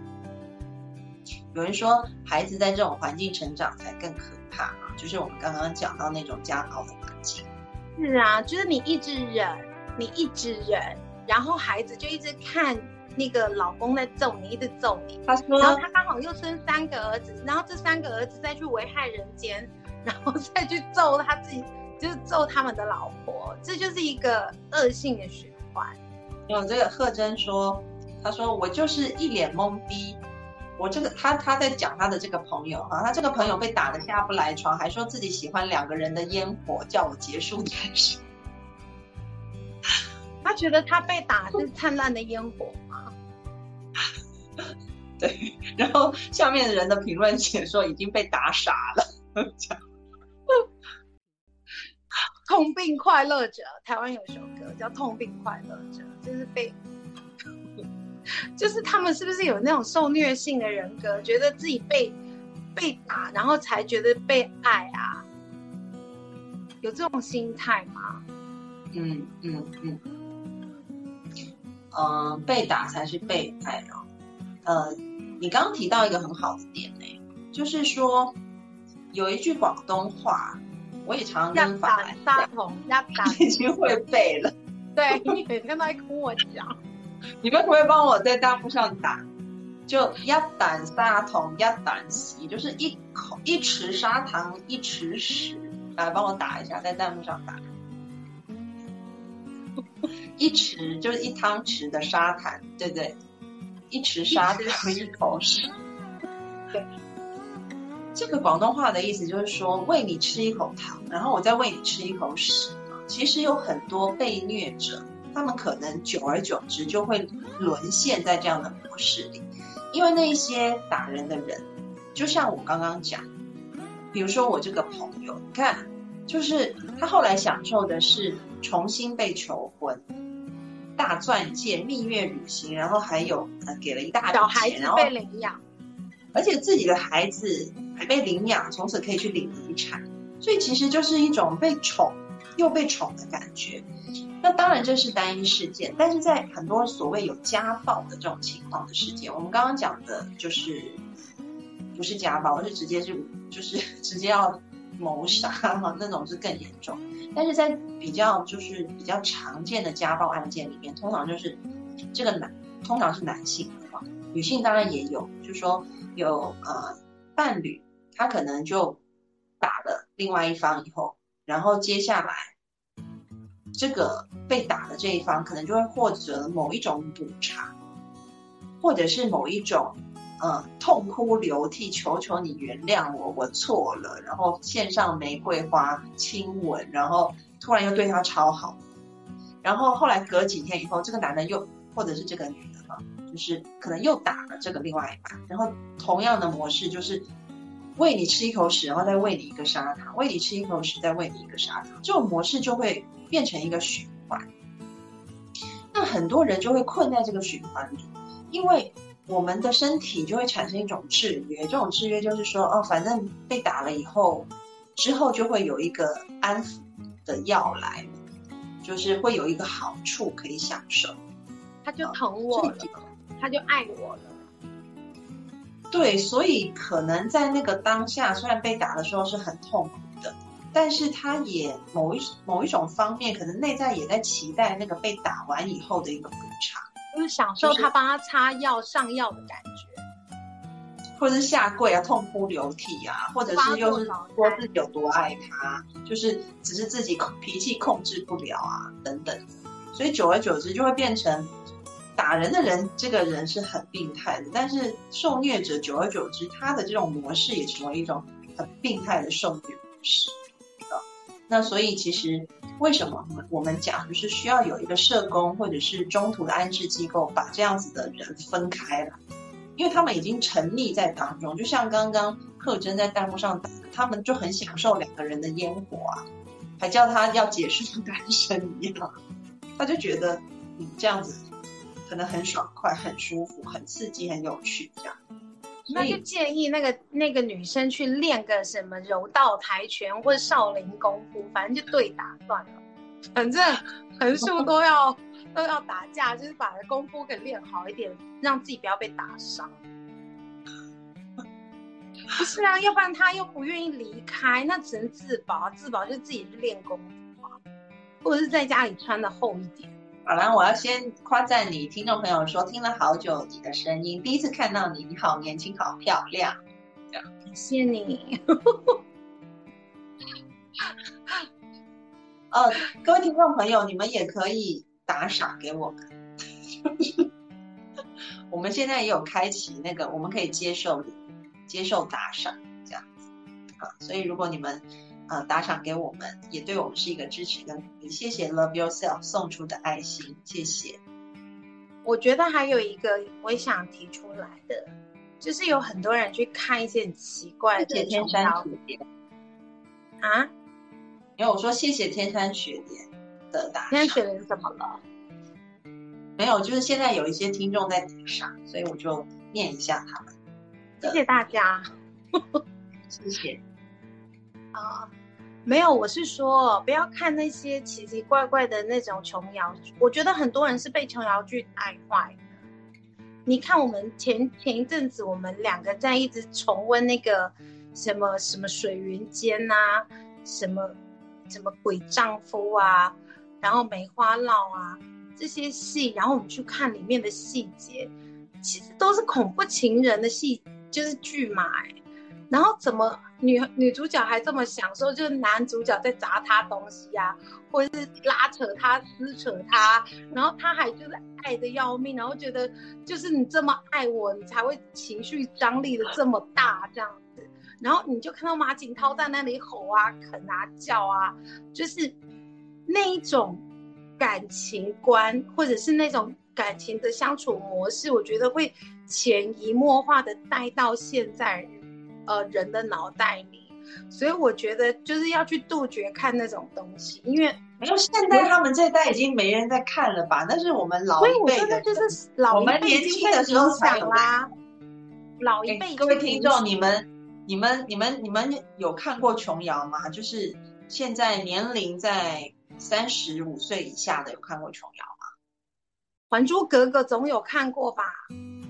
有人说孩子在这种环境成长才更可怕啊，就是我们刚刚讲到那种家暴的环境。是啊，就是你一直忍，你一直忍，然后孩子就一直看那个老公在揍你，一直揍你。他说，然后他刚好又生三个儿子，然后这三个儿子再去危害人间，然后再去揍他自己，就是揍他们的老婆，这就是一个恶性的循环。有这个贺真说。他说：“我就是一脸懵逼，我这个他他在讲他的这个朋友哈，他这个朋友被打的下不来床，还说自己喜欢两个人的烟火，叫我结束才是。他觉得他被打是灿烂的烟火吗？对。然后下面的人的评论写说已经被打傻了，痛并快乐着。台湾有首歌叫《痛并快乐着》，就是被。”就是他们是不是有那种受虐性的人格，觉得自己被被打，然后才觉得被爱啊？有这种心态吗？嗯嗯嗯，嗯，被打才是被爱哦。呃，你刚刚提到一个很好的点呢，就是说有一句广东话，我也常常跟法兰沙童要打，已经会背了。对你每天都在跟我讲。你们可不可以帮我在弹幕上打？就一胆砂糖一胆屎，就是一口一匙砂糖一匙屎，来帮我打一下，在弹幕上打。一匙就是一汤匙的砂糖，对不对？一匙砂糖一口屎。对，这个广东话的意思就是说，喂你吃一口糖，然后我再喂你吃一口屎。其实有很多被虐者。他们可能久而久之就会沦陷在这样的模式里，因为那些打人的人，就像我刚刚讲，比如说我这个朋友，你看，就是他后来享受的是重新被求婚，大钻戒、蜜月旅行，然后还有呃给了一大笔钱，然后被领养，而且自己的孩子还被领养，从此可以去领遗产，所以其实就是一种被宠又被宠的感觉。那当然这是单一事件，但是在很多所谓有家暴的这种情况的事件，我们刚刚讲的就是不是家暴，而是直接就就是 直接要谋杀哈，那种是更严重。但是在比较就是比较常见的家暴案件里面，通常就是这个男通常是男性的女性当然也有，就是说有呃伴侣他可能就打了另外一方以后，然后接下来。这个被打的这一方可能就会获得某一种补偿，或者是某一种，呃，痛哭流涕，求求你原谅我，我错了，然后献上玫瑰花亲吻，然后突然又对他超好，然后后来隔几天以后，这个男的又或者是这个女的哈，就是可能又打了这个另外一半，然后同样的模式就是喂你吃一口屎，然后再喂你一个砂糖，喂你吃一口屎，再喂你一个砂糖，这种模式就会。变成一个循环，那很多人就会困在这个循环里，因为我们的身体就会产生一种制约，这种制约就是说，哦，反正被打了以后，之后就会有一个安抚的药来，就是会有一个好处可以享受，他就疼我了，他就爱我了，对，所以可能在那个当下，虽然被打的时候是很痛苦的。但是他也某一某一种方面，可能内在也在期待那个被打完以后的一个补偿，就是享受他帮他擦药上药的感觉，或者是下跪啊，痛哭流涕啊，或者是又是说自己有多爱他，就是只是自己脾气控制不了啊，等等。所以久而久之就会变成打人的人，这个人是很病态的，但是受虐者久而久之，他的这种模式也成为一种很病态的受虐模式。那所以其实为什么我们讲就是需要有一个社工或者是中途的安置机构把这样子的人分开了，因为他们已经沉溺在当中，就像刚刚贺真在弹幕上打，他们就很享受两个人的烟火啊，还叫他要结束单身一样，他就觉得嗯这样子可能很爽快、很舒服、很刺激、很有趣这样。那就建议那个那个女生去练个什么柔道、跆拳或者少林功夫，反正就对打算了。反正横竖都要都要打架，就是把功夫给练好一点，让自己不要被打伤。不是啊，要不然他又不愿意离开，那只能自保。自保就自己去练功夫啊，或者是在家里穿的厚一点。好啦，我要先夸赞你，听众朋友说听了好久你的声音，第一次看到你，你好年轻，好漂亮，这样感谢你。呃，各位听众朋友，你们也可以打赏给我们，我们现在也有开启那个，我们可以接受接受打赏这样子啊，所以如果你们。呃，打赏给我们，也对我们是一个支持跟鼓励。谢谢 Love Yourself 送出的爱心，谢谢。我觉得还有一个我也想提出来的，就是有很多人去看一些很奇怪的天山雪莲啊。因为我说谢谢天山雪莲的打赏。天山雪莲怎么了？没有，就是现在有一些听众在打赏，所以我就念一下他们。谢谢大家，谢谢。啊。没有，我是说不要看那些奇奇怪怪的那种琼瑶剧。我觉得很多人是被琼瑶剧带坏的。你看，我们前前一阵子，我们两个在一直重温那个什么什么水云间呐，什么什么鬼丈夫啊，然后梅花烙啊这些戏，然后我们去看里面的细节，其实都是恐怖情人的戏，就是剧嘛。然后怎么女女主角还这么享受？就是男主角在砸她东西呀，或者是拉扯她、撕扯她，然后她还就是爱的要命，然后觉得就是你这么爱我，你才会情绪张力的这么大这样子。然后你就看到马景涛在那里吼啊、啃啊、叫啊，就是那一种感情观，或者是那种感情的相处模式，我觉得会潜移默化的带到现在。呃，人的脑袋里，所以我觉得就是要去杜绝看那种东西，因为没有现在他们这代已经没人在看了吧？那是我们老一辈的，就是老我们年轻的时候才有啦。老一辈，各位听众，你们、你们、你们、你们有看过琼瑶吗？就是现在年龄在三十五岁以下的有看过琼瑶吗？《还珠格格》总有看过吧？《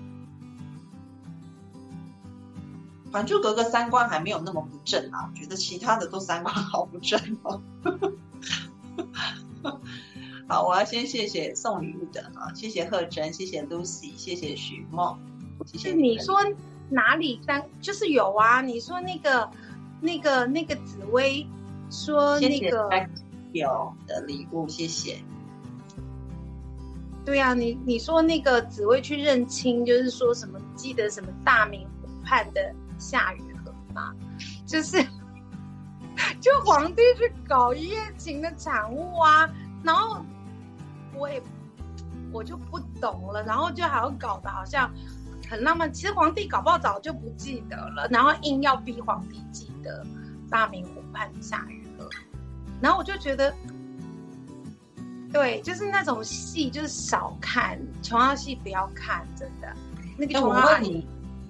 还珠格格》三观还没有那么不正啊，我觉得其他的都三观好不正哦。好，我要先谢谢送礼物的啊，谢谢贺珍，谢谢 Lucy，谢谢许梦。谢谢你说哪里三就是有啊？你说那个那个那个紫薇说那个有的礼物，谢谢。对啊，你你说那个紫薇去认亲，就是说什么记得什么大明湖畔的夏雨荷吗？就是 就皇帝去搞一夜情的产物啊，然后我也我就不懂了，然后就还要搞得好像。很浪漫，其实皇帝搞不好早就不记得了，然后硬要逼皇帝记得大明湖畔的夏雨荷，然后我就觉得，对，就是那种戏就是少看，琼瑶戏不要看，真的。那个琼瑶阿姨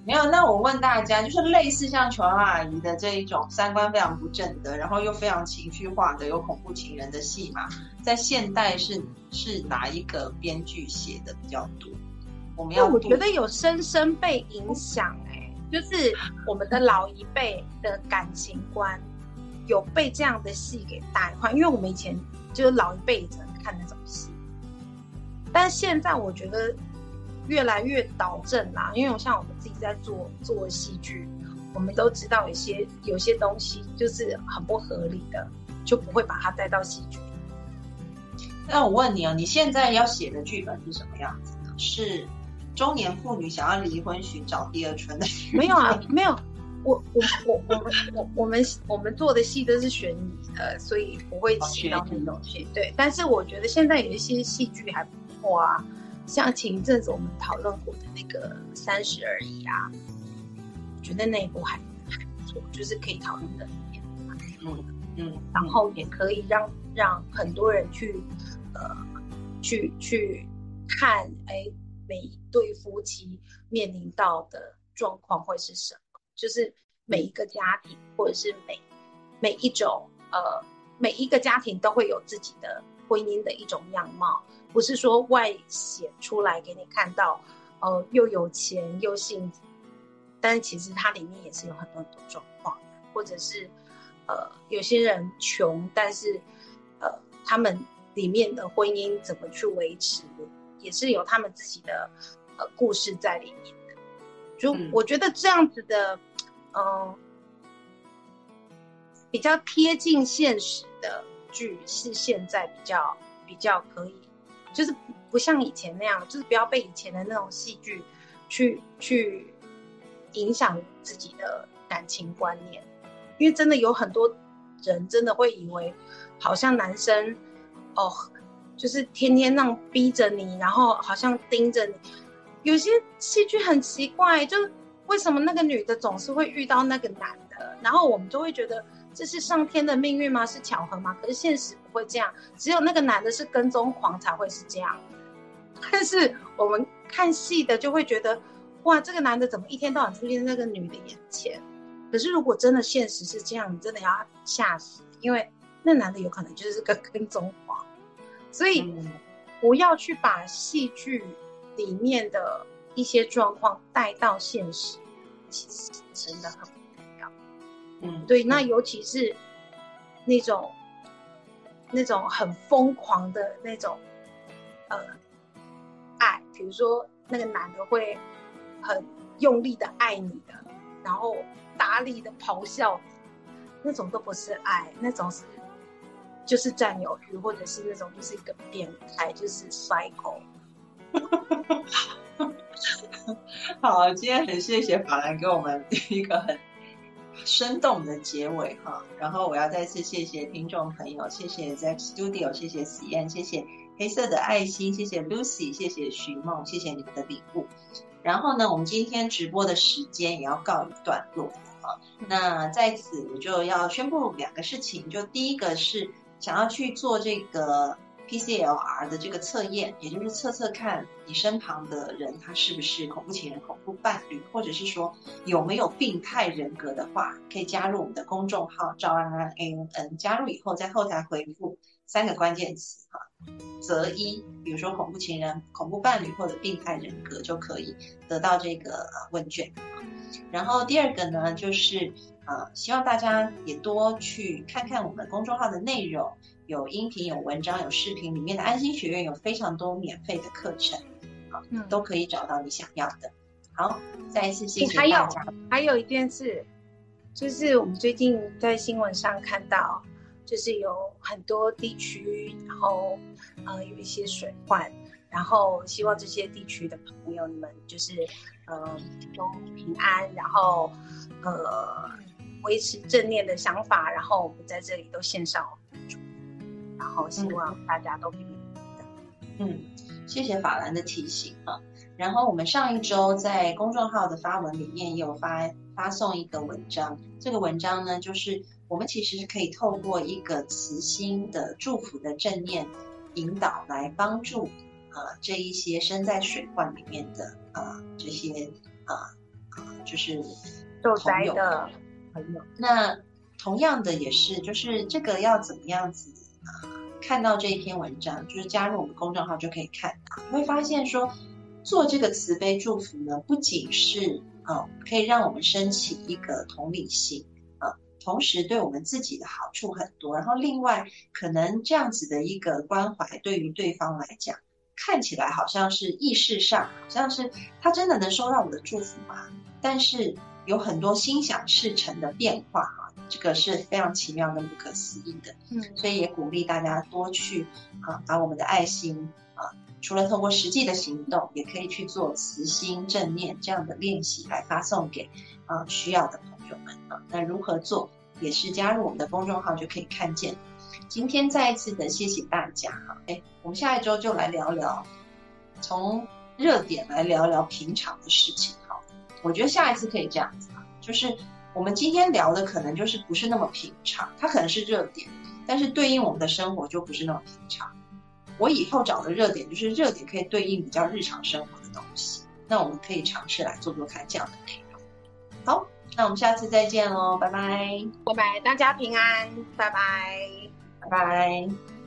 没有，那我问大家，就是类似像琼瑶阿姨的这一种三观非常不正的，然后又非常情绪化的有恐怖情人的戏嘛，在现代是是哪一个编剧写的比较多？我们要我觉得有深深被影响，哎，就是我们的老一辈的感情观有被这样的戏给带坏。因为我们以前就是老一辈只能看那种戏，但现在我觉得越来越导正啦。因为像我们自己在做做戏剧，我们都知道有些有些东西就是很不合理的，就不会把它带到戏剧。那我问你啊，你现在要写的剧本是什么样子的？是？中年妇女想要离婚寻找第二春的没有啊，没有。我我我我们我我们我们做的戏都是悬疑的，所以不会写到那种戏。对，但是我觉得现在有一些戏剧还不错啊，像前一阵子我们讨论过的那个《三十而已》啊，我觉得那一部还还不错，就是可以讨论的片。嗯嗯，然后也可以让让很多人去呃去去看哎。每一对夫妻面临到的状况会是什么？就是每一个家庭，或者是每每一种呃，每一个家庭都会有自己的婚姻的一种样貌，不是说外显出来给你看到，呃，又有钱又幸福，但其实它里面也是有很多很多状况，或者是呃，有些人穷，但是呃，他们里面的婚姻怎么去维持？也是有他们自己的呃故事在里面的，就我觉得这样子的，嗯，比较贴近现实的剧是现在比较比较可以，就是不像以前那样，就是不要被以前的那种戏剧去去影响自己的感情观念，因为真的有很多人真的会以为，好像男生哦。就是天天那样逼着你，然后好像盯着你。有些戏剧很奇怪，就为什么那个女的总是会遇到那个男的？然后我们就会觉得这是上天的命运吗？是巧合吗？可是现实不会这样，只有那个男的是跟踪狂才会是这样。但是我们看戏的就会觉得，哇，这个男的怎么一天到晚出现在那个女的眼前？可是如果真的现实是这样，你真的要吓死，因为那男的有可能就是个跟踪狂。所以，不要去把戏剧里面的一些状况带到现实，其实真的很重要。嗯，对。那尤其是那种那种很疯狂的那种呃爱，比如说那个男的会很用力的爱你的，然后大力的咆哮，那种都不是爱，那种是。就是占有欲，或者是那种就是一个变态，就是 cycle。好，今天很谢谢法兰给我们一个很生动的结尾哈。然后我要再次谢谢听众朋友，谢谢 Zack Studio，谢谢喜宴，谢谢黑色的爱心，谢谢 Lucy，谢谢徐梦，谢谢你们的礼物。然后呢，我们今天直播的时间也要告一段落。啊。那在此我就要宣布两个事情，就第一个是想要去做这个。PCLR 的这个测验，也就是测测看你身旁的人他是不是恐怖情人、恐怖伴侣，或者是说有没有病态人格的话，可以加入我们的公众号赵安安 A N N。加入以后，在后台回复三个关键词哈，择一，比如说恐怖情人、恐怖伴侣或者病态人格，就可以得到这个问卷。然后第二个呢，就是呃，希望大家也多去看看我们公众号的内容。有音频、有文章、有视频，里面的安心学院有非常多免费的课程，好，都可以找到你想要的。好，再一次谢谢大家。还有一件事，就是我们最近在新闻上看到，就是有很多地区，然后呃有一些水患，然后希望这些地区的朋友们就是呃都平安，然后呃维持正念的想法，然后我们在这里都献上。然后希望大家都平安。嗯，谢谢法兰的提醒啊。然后我们上一周在公众号的发文里面也有发发送一个文章，这个文章呢，就是我们其实是可以透过一个慈心的祝福的正念引导来帮助啊这一些身在水患里面的啊这些啊啊就是受灾的朋友。那同样的也是，就是这个要怎么样子？啊看到这一篇文章，就是加入我们公众号就可以看到，你会发现说，做这个慈悲祝福呢，不仅是啊，可以让我们升起一个同理心啊，同时对我们自己的好处很多。然后另外，可能这样子的一个关怀，对于对方来讲，看起来好像是意识上，好像是他真的能收到我的祝福吗？但是有很多心想事成的变化。这个是非常奇妙跟不可思议的，嗯，所以也鼓励大家多去啊，把我们的爱心啊，除了通过实际的行动，也可以去做慈心正念这样的练习来发送给啊需要的朋友们啊。那如何做，也是加入我们的公众号就可以看见。今天再一次的谢谢大家哈，哎，我们下一周就来聊聊，从热点来聊聊平常的事情哈。我觉得下一次可以这样子啊，就是。我们今天聊的可能就是不是那么平常，它可能是热点，但是对应我们的生活就不是那么平常。我以后找的热点就是热点可以对应比较日常生活的东西，那我们可以尝试来做做看这样的内容。好，那我们下次再见喽，拜拜，拜拜，大家平安，拜拜，拜拜。